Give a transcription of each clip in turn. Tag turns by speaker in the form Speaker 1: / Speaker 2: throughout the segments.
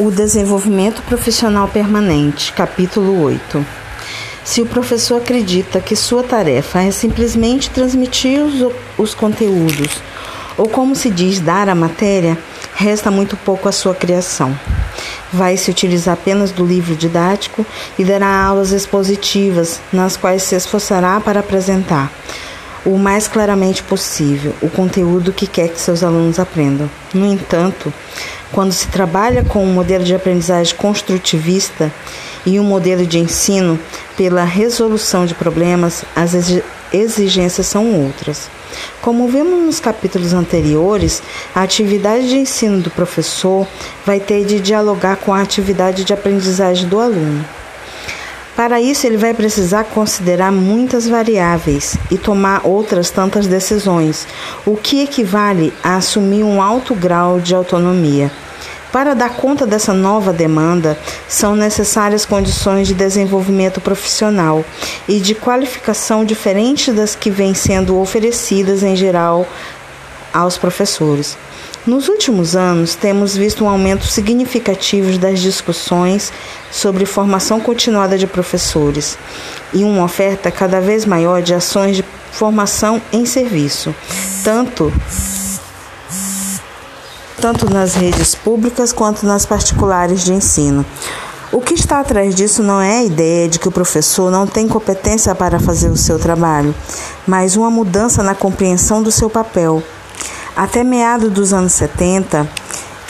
Speaker 1: O desenvolvimento profissional permanente, capítulo 8. Se o professor acredita que sua tarefa é simplesmente transmitir os, os conteúdos, ou como se diz, dar a matéria, resta muito pouco à sua criação. Vai se utilizar apenas do livro didático e dará aulas expositivas, nas quais se esforçará para apresentar o mais claramente possível o conteúdo que quer que seus alunos aprendam. No entanto, quando se trabalha com um modelo de aprendizagem construtivista e um modelo de ensino pela resolução de problemas, as exigências são outras. Como vimos nos capítulos anteriores, a atividade de ensino do professor vai ter de dialogar com a atividade de aprendizagem do aluno. Para isso, ele vai precisar considerar muitas variáveis e tomar outras tantas decisões, o que equivale a assumir um alto grau de autonomia. Para dar conta dessa nova demanda, são necessárias condições de desenvolvimento profissional e de qualificação diferentes das que vêm sendo oferecidas em geral aos professores. Nos últimos anos, temos visto um aumento significativo das discussões sobre formação continuada de professores e uma oferta cada vez maior de ações de formação em serviço, tanto tanto nas redes públicas quanto nas particulares de ensino. O que está atrás disso não é a ideia de que o professor não tem competência para fazer o seu trabalho, mas uma mudança na compreensão do seu papel até meados dos anos 70,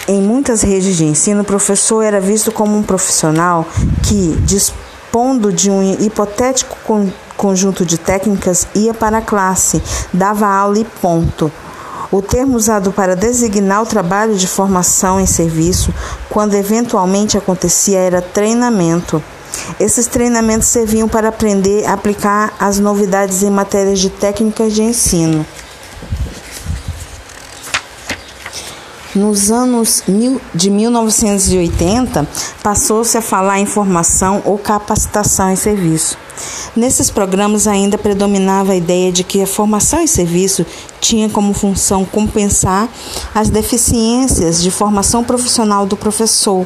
Speaker 1: em muitas redes de ensino, o professor era visto como um profissional que, dispondo de um hipotético conjunto de técnicas, ia para a classe, dava aula e ponto. O termo usado para designar o trabalho de formação em serviço, quando eventualmente acontecia, era treinamento. Esses treinamentos serviam para aprender a aplicar as novidades em matérias de técnicas de ensino. Nos anos de 1980, passou-se a falar em formação ou capacitação em serviço. Nesses programas ainda predominava a ideia de que a formação em serviço tinha como função compensar as deficiências de formação profissional do professor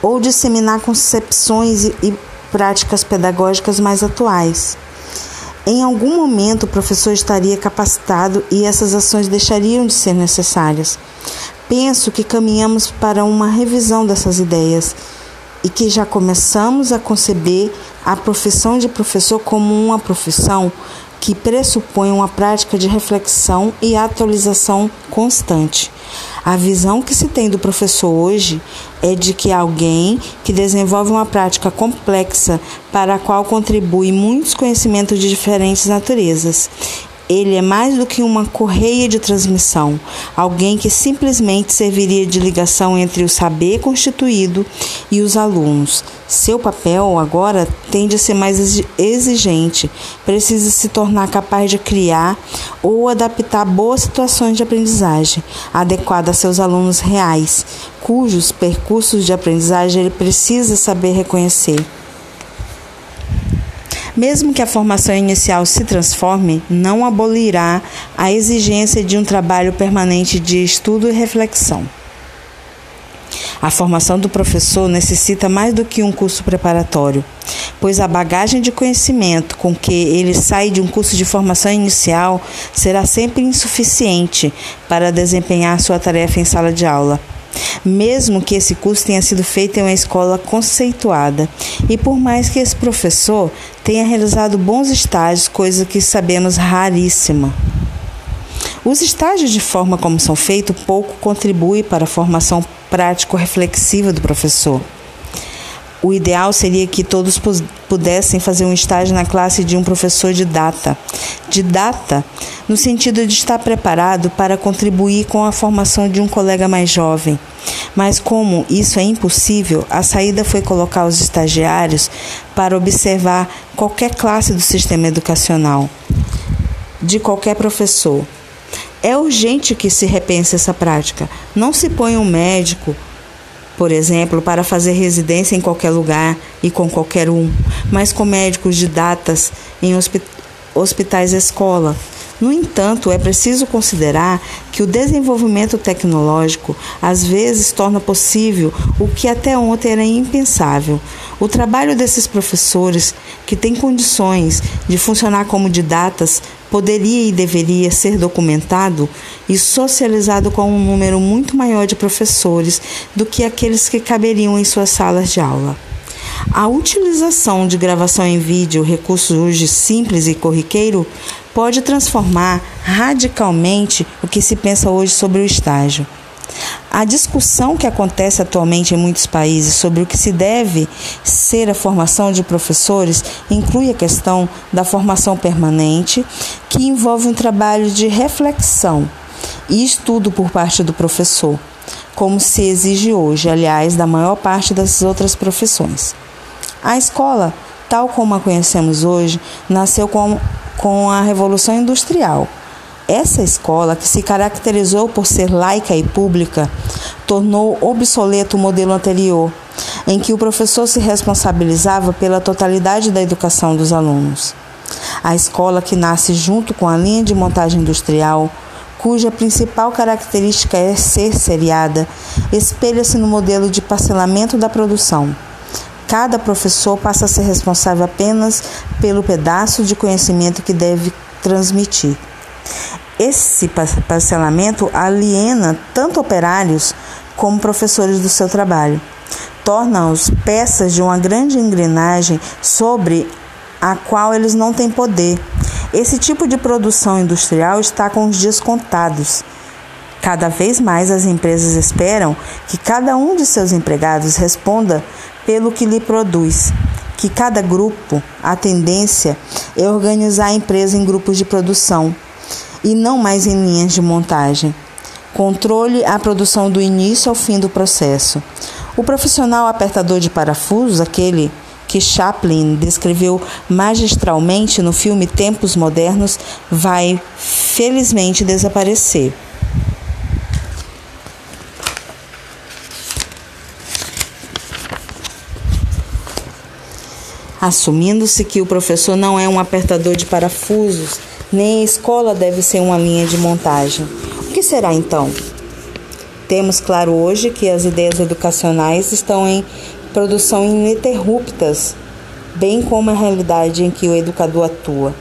Speaker 1: ou disseminar concepções e práticas pedagógicas mais atuais. Em algum momento, o professor estaria capacitado e essas ações deixariam de ser necessárias. Penso que caminhamos para uma revisão dessas ideias e que já começamos a conceber a profissão de professor como uma profissão que pressupõe uma prática de reflexão e atualização constante. A visão que se tem do professor hoje é de que alguém que desenvolve uma prática complexa para a qual contribui muitos conhecimentos de diferentes naturezas ele é mais do que uma correia de transmissão, alguém que simplesmente serviria de ligação entre o saber constituído e os alunos. Seu papel agora tende a ser mais exigente, precisa se tornar capaz de criar ou adaptar boas situações de aprendizagem adequadas a seus alunos reais, cujos percursos de aprendizagem ele precisa saber reconhecer. Mesmo que a formação inicial se transforme, não abolirá a exigência de um trabalho permanente de estudo e reflexão. A formação do professor necessita mais do que um curso preparatório, pois a bagagem de conhecimento com que ele sai de um curso de formação inicial será sempre insuficiente para desempenhar sua tarefa em sala de aula mesmo que esse curso tenha sido feito em uma escola conceituada. E por mais que esse professor tenha realizado bons estágios, coisa que sabemos raríssima. Os estágios de forma como são feitos pouco contribuem para a formação prático-reflexiva do professor. O ideal seria que todos pudessem fazer um estágio na classe de um professor de data. De data, no sentido de estar preparado para contribuir com a formação de um colega mais jovem. Mas, como isso é impossível, a saída foi colocar os estagiários para observar qualquer classe do sistema educacional, de qualquer professor. É urgente que se repense essa prática. Não se põe um médico por exemplo, para fazer residência em qualquer lugar e com qualquer um, mas com médicos de datas em hospitais escola. No entanto, é preciso considerar que o desenvolvimento tecnológico às vezes torna possível o que até ontem era impensável. O trabalho desses professores, que têm condições de funcionar como didatas, poderia e deveria ser documentado e socializado com um número muito maior de professores do que aqueles que caberiam em suas salas de aula. A utilização de gravação em vídeo, recurso hoje simples e corriqueiro, pode transformar radicalmente o que se pensa hoje sobre o estágio. A discussão que acontece atualmente em muitos países sobre o que se deve ser a formação de professores inclui a questão da formação permanente, que envolve um trabalho de reflexão e estudo por parte do professor, como se exige hoje, aliás, da maior parte das outras profissões. A escola, tal como a conhecemos hoje, nasceu com, a Revolução Industrial essa escola, que se caracterizou por ser laica e pública, tornou obsoleto o modelo anterior, em que o professor se responsabilizava pela totalidade da educação dos alunos. A escola, que nasce junto com a linha de montagem industrial, cuja principal característica é ser seriada, espelha-se no modelo de parcelamento da produção. Cada professor passa a ser responsável apenas pelo pedaço de conhecimento que deve transmitir. Esse parcelamento aliena tanto operários como professores do seu trabalho, torna-os peças de uma grande engrenagem sobre a qual eles não têm poder. Esse tipo de produção industrial está com os dias contados. Cada vez mais as empresas esperam que cada um de seus empregados responda pelo que lhe produz. Que cada grupo, a tendência é organizar a empresa em grupos de produção e não mais em linhas de montagem. Controle a produção do início ao fim do processo. O profissional apertador de parafusos, aquele que Chaplin descreveu magistralmente no filme Tempos Modernos, vai felizmente desaparecer. Assumindo-se que o professor não é um apertador de parafusos, nem a escola deve ser uma linha de montagem. O que será então? Temos claro hoje que as ideias educacionais estão em produção ininterruptas, bem como a realidade em que o educador atua,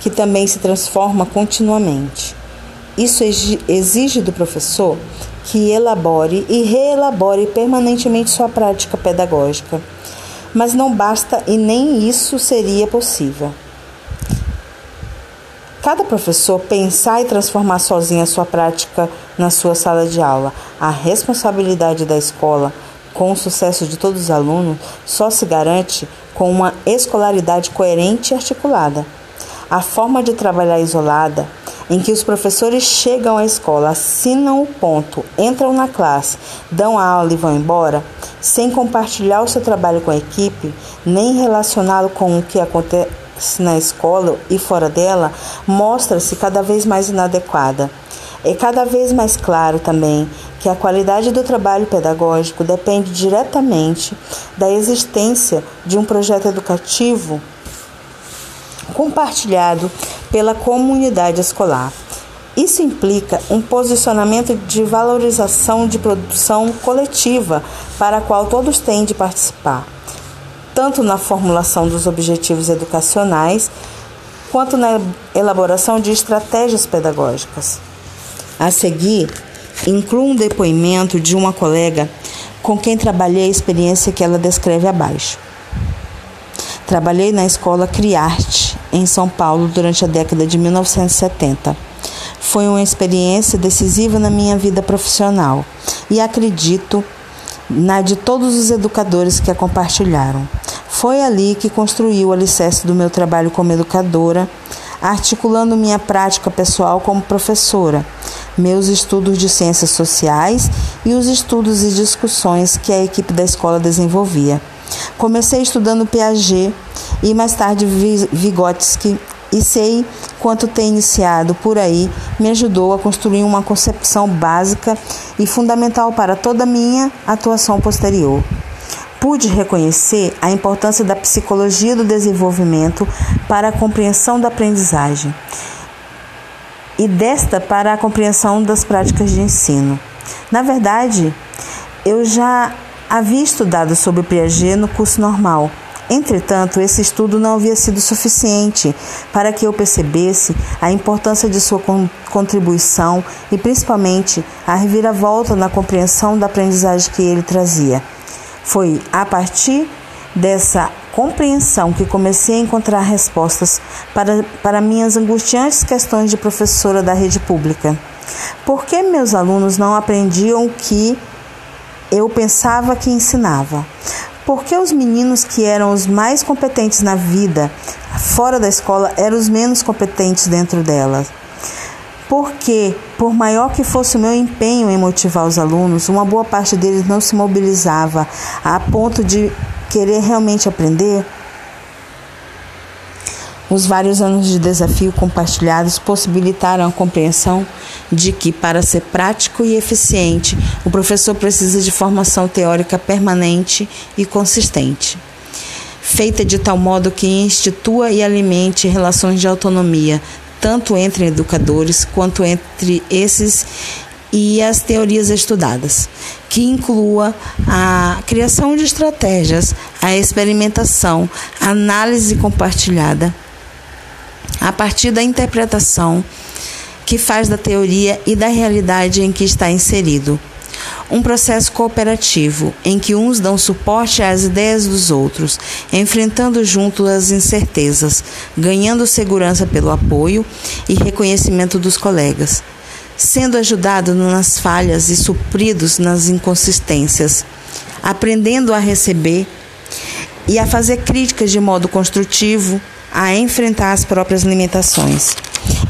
Speaker 1: que também se transforma continuamente. Isso exige do professor que elabore e reelabore permanentemente sua prática pedagógica. Mas não basta e nem isso seria possível. Cada professor pensar e transformar sozinho a sua prática na sua sala de aula. A responsabilidade da escola com o sucesso de todos os alunos só se garante com uma escolaridade coerente e articulada. A forma de trabalhar isolada, em que os professores chegam à escola, assinam o ponto, entram na classe, dão a aula e vão embora, sem compartilhar o seu trabalho com a equipe, nem relacioná-lo com o que acontece na escola e fora dela mostra-se cada vez mais inadequada. É cada vez mais claro também que a qualidade do trabalho pedagógico depende diretamente da existência de um projeto educativo compartilhado pela comunidade escolar. Isso implica um posicionamento de valorização de produção coletiva para a qual todos têm de participar tanto na formulação dos objetivos educacionais quanto na elaboração de estratégias pedagógicas. A seguir, incluo um depoimento de uma colega com quem trabalhei a experiência que ela descreve abaixo. Trabalhei na escola Criarte, em São Paulo, durante a década de 1970. Foi uma experiência decisiva na minha vida profissional e acredito na de todos os educadores que a compartilharam. Foi ali que construí o alicerce do meu trabalho como educadora, articulando minha prática pessoal como professora, meus estudos de ciências sociais e os estudos e discussões que a equipe da escola desenvolvia. Comecei estudando Piaget e mais tarde Vygotsky e sei quanto ter iniciado por aí me ajudou a construir uma concepção básica e fundamental para toda a minha atuação posterior. Pude reconhecer a importância da psicologia do desenvolvimento para a compreensão da aprendizagem. e desta para a compreensão das práticas de ensino. Na verdade, eu já havia estudado sobre Piaget no curso normal. Entretanto, esse estudo não havia sido suficiente para que eu percebesse a importância de sua contribuição e principalmente a reviravolta na compreensão da aprendizagem que ele trazia. Foi a partir dessa compreensão que comecei a encontrar respostas para, para minhas angustiantes questões de professora da rede pública. Por que meus alunos não aprendiam o que eu pensava que ensinava? Por que os meninos que eram os mais competentes na vida, fora da escola, eram os menos competentes dentro dela? Porque, por maior que fosse o meu empenho em motivar os alunos, uma boa parte deles não se mobilizava a ponto de querer realmente aprender? Os vários anos de desafio compartilhados possibilitaram a compreensão de que, para ser prático e eficiente, o professor precisa de formação teórica permanente e consistente, feita de tal modo que institua e alimente relações de autonomia, tanto entre educadores quanto entre esses e as teorias estudadas, que inclua a criação de estratégias, a experimentação, a análise compartilhada, a partir da interpretação que faz da teoria e da realidade em que está inserido. Um processo cooperativo em que uns dão suporte às ideias dos outros, enfrentando juntos as incertezas, ganhando segurança pelo apoio e reconhecimento dos colegas, sendo ajudado nas falhas e supridos nas inconsistências, aprendendo a receber e a fazer críticas de modo construtivo, a enfrentar as próprias limitações.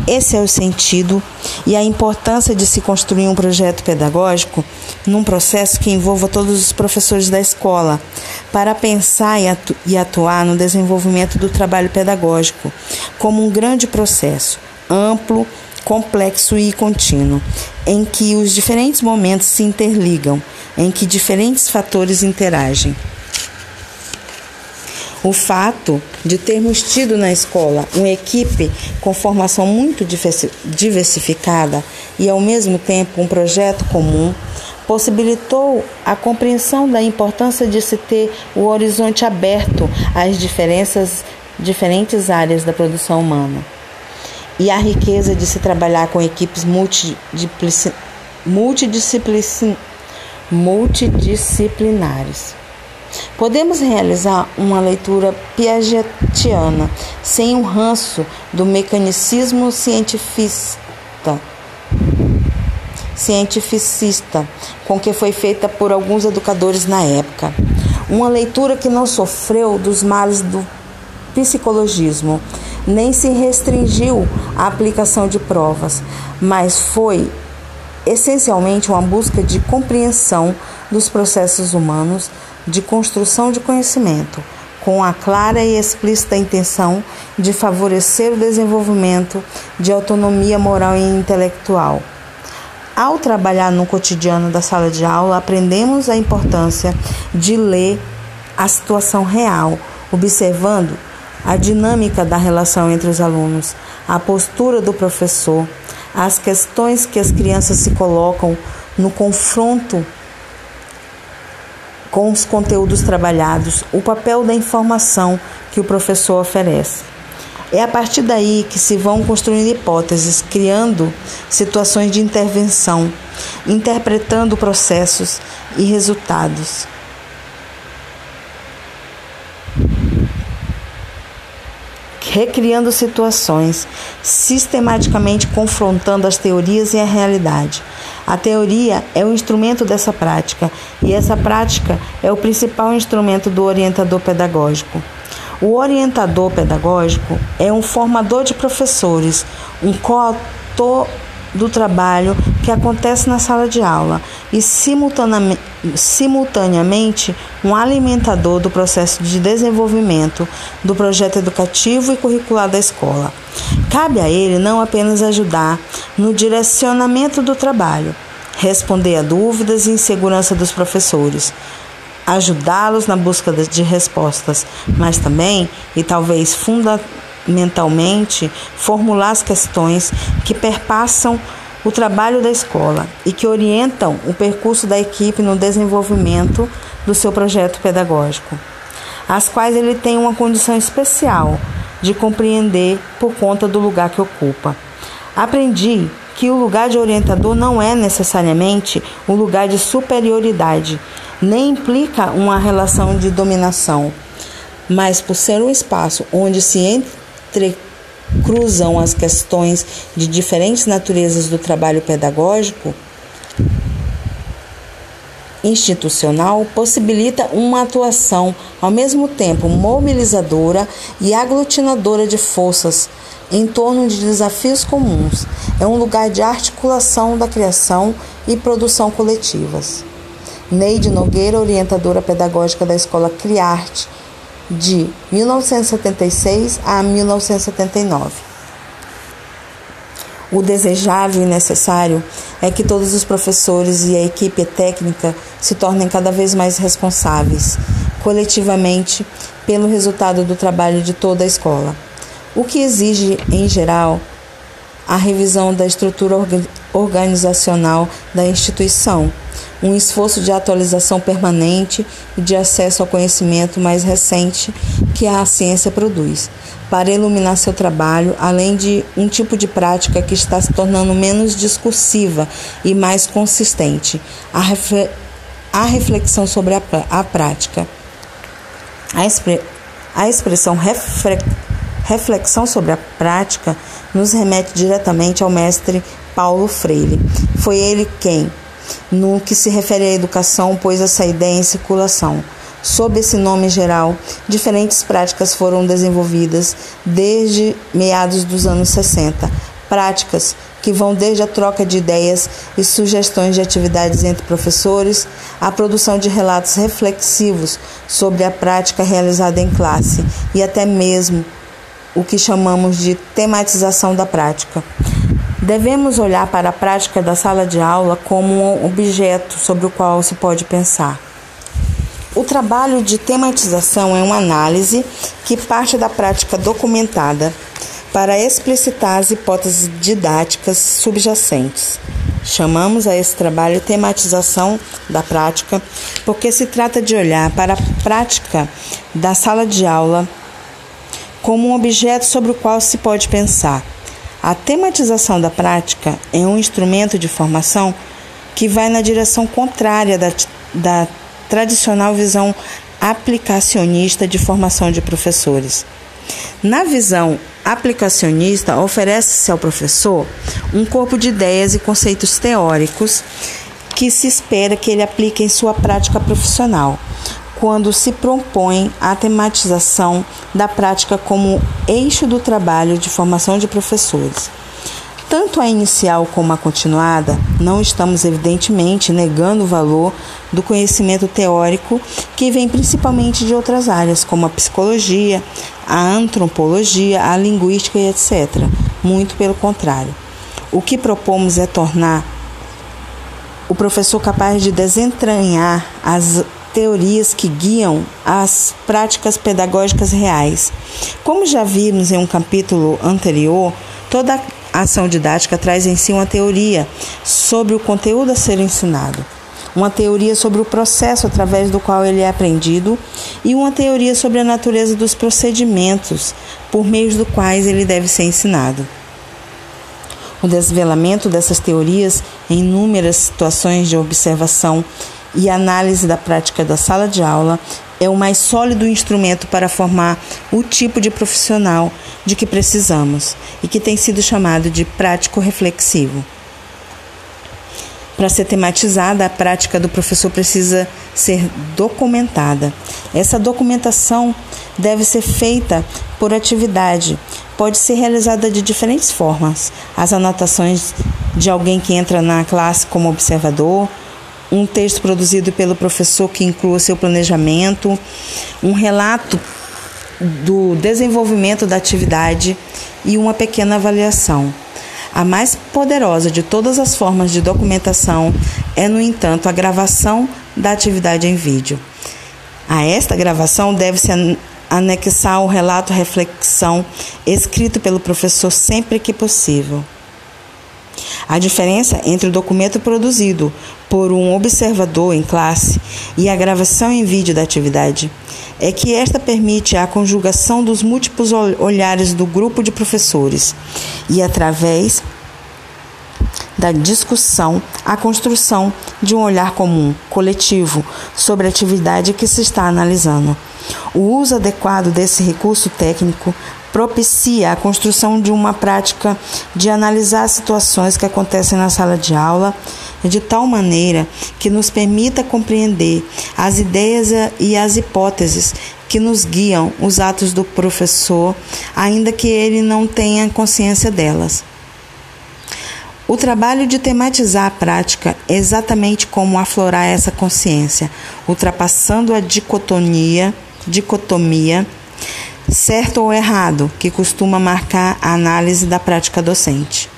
Speaker 1: Esse é o sentido e a importância de se construir um projeto pedagógico num processo que envolva todos os professores da escola, para pensar e atuar no desenvolvimento do trabalho pedagógico como um grande processo, amplo, complexo e contínuo, em que os diferentes momentos se interligam, em que diferentes fatores interagem. O fato de termos tido na escola uma equipe com formação muito diversificada e, ao mesmo tempo, um projeto comum possibilitou a compreensão da importância de se ter o horizonte aberto às diferenças, diferentes áreas da produção humana e a riqueza de se trabalhar com equipes multidisciplinares. Podemos realizar uma leitura piagetiana sem o ranço do mecanicismo cientificista, cientificista com que foi feita por alguns educadores na época. Uma leitura que não sofreu dos males do psicologismo, nem se restringiu à aplicação de provas, mas foi essencialmente uma busca de compreensão dos processos humanos de construção de conhecimento, com a clara e explícita intenção de favorecer o desenvolvimento de autonomia moral e intelectual. Ao trabalhar no cotidiano da sala de aula, aprendemos a importância de ler a situação real, observando a dinâmica da relação entre os alunos, a postura do professor, as questões que as crianças se colocam no confronto com os conteúdos trabalhados, o papel da informação que o professor oferece. É a partir daí que se vão construindo hipóteses, criando situações de intervenção, interpretando processos e resultados. Recriando situações, sistematicamente confrontando as teorias e a realidade. A teoria é o instrumento dessa prática e essa prática é o principal instrumento do orientador pedagógico. O orientador pedagógico é um formador de professores, um coautor do trabalho que acontece na sala de aula e simultaneamente um alimentador do processo de desenvolvimento do projeto educativo e curricular da escola. Cabe a ele não apenas ajudar no direcionamento do trabalho, responder a dúvidas e insegurança dos professores, ajudá-los na busca de respostas, mas também, e talvez funda mentalmente formular as questões que perpassam o trabalho da escola e que orientam o percurso da equipe no desenvolvimento do seu projeto pedagógico, as quais ele tem uma condição especial de compreender por conta do lugar que ocupa. Aprendi que o lugar de orientador não é necessariamente um lugar de superioridade, nem implica uma relação de dominação, mas por ser um espaço onde se entrecruzam as questões de diferentes naturezas do trabalho pedagógico, institucional possibilita uma atuação ao mesmo tempo mobilizadora e aglutinadora de forças em torno de desafios comuns. É um lugar de articulação da criação e produção coletivas. Neide Nogueira, orientadora pedagógica da Escola Criarte, de 1976 a 1979. O desejável e necessário é que todos os professores e a equipe técnica se tornem cada vez mais responsáveis, coletivamente, pelo resultado do trabalho de toda a escola, o que exige, em geral, a revisão da estrutura organizacional da instituição, um esforço de atualização permanente e de acesso ao conhecimento mais recente que a ciência produz para iluminar seu trabalho, além de um tipo de prática que está se tornando menos discursiva e mais consistente, a, a reflexão sobre a, a prática. A, expre a expressão reflexão sobre a prática nos remete diretamente ao mestre Paulo Freire. Foi ele quem, no que se refere à educação, pôs essa ideia em circulação Sob esse nome geral, diferentes práticas foram desenvolvidas desde meados dos anos 60. Práticas que vão desde a troca de ideias e sugestões de atividades entre professores, à produção de relatos reflexivos sobre a prática realizada em classe e até mesmo o que chamamos de tematização da prática. Devemos olhar para a prática da sala de aula como um objeto sobre o qual se pode pensar. O trabalho de tematização é uma análise que parte da prática documentada para explicitar as hipóteses didáticas subjacentes. Chamamos a esse trabalho tematização da prática, porque se trata de olhar para a prática da sala de aula como um objeto sobre o qual se pode pensar. A tematização da prática é um instrumento de formação que vai na direção contrária da, da tradicional visão aplicacionista de formação de professores. Na visão aplicacionista, oferece-se ao professor um corpo de ideias e conceitos teóricos que se espera que ele aplique em sua prática profissional, quando se propõe a tematização da prática como eixo do trabalho de formação de professores. Tanto a inicial como a continuada, não estamos evidentemente negando o valor do conhecimento teórico que vem principalmente de outras áreas, como a psicologia, a antropologia, a linguística e etc. Muito pelo contrário. O que propomos é tornar o professor capaz de desentranhar as teorias que guiam as práticas pedagógicas reais. Como já vimos em um capítulo anterior, toda ação didática traz em si uma teoria sobre o conteúdo a ser ensinado, uma teoria sobre o processo através do qual ele é aprendido e uma teoria sobre a natureza dos procedimentos por meio dos quais ele deve ser ensinado. O desvelamento dessas teorias em inúmeras situações de observação e análise da prática da sala de aula é o mais sólido instrumento para formar o tipo de profissional de que precisamos e que tem sido chamado de prático reflexivo. Para ser tematizada, a prática do professor precisa ser documentada. Essa documentação deve ser feita por atividade. Pode ser realizada de diferentes formas. As anotações de alguém que entra na classe como observador, um texto produzido pelo professor que inclua seu planejamento, um relato do desenvolvimento da atividade e uma pequena avaliação. A mais poderosa de todas as formas de documentação é, no entanto, a gravação da atividade em vídeo. A esta gravação deve-se anexar o relato reflexão escrito pelo professor sempre que possível. A diferença entre o documento produzido por um observador em classe e a gravação em vídeo da atividade é que esta permite a conjugação dos múltiplos olhares do grupo de professores e, através da discussão, a construção de um olhar comum, coletivo, sobre a atividade que se está analisando. O uso adequado desse recurso técnico propicia a construção de uma prática de analisar situações que acontecem na sala de aula de tal maneira que nos permita compreender as ideias e as hipóteses que nos guiam os atos do professor, ainda que ele não tenha consciência delas. O trabalho de tematizar a prática é exatamente como aflorar essa consciência, ultrapassando a dicotomia, dicotomia certo ou errado, que costuma marcar a análise da prática docente.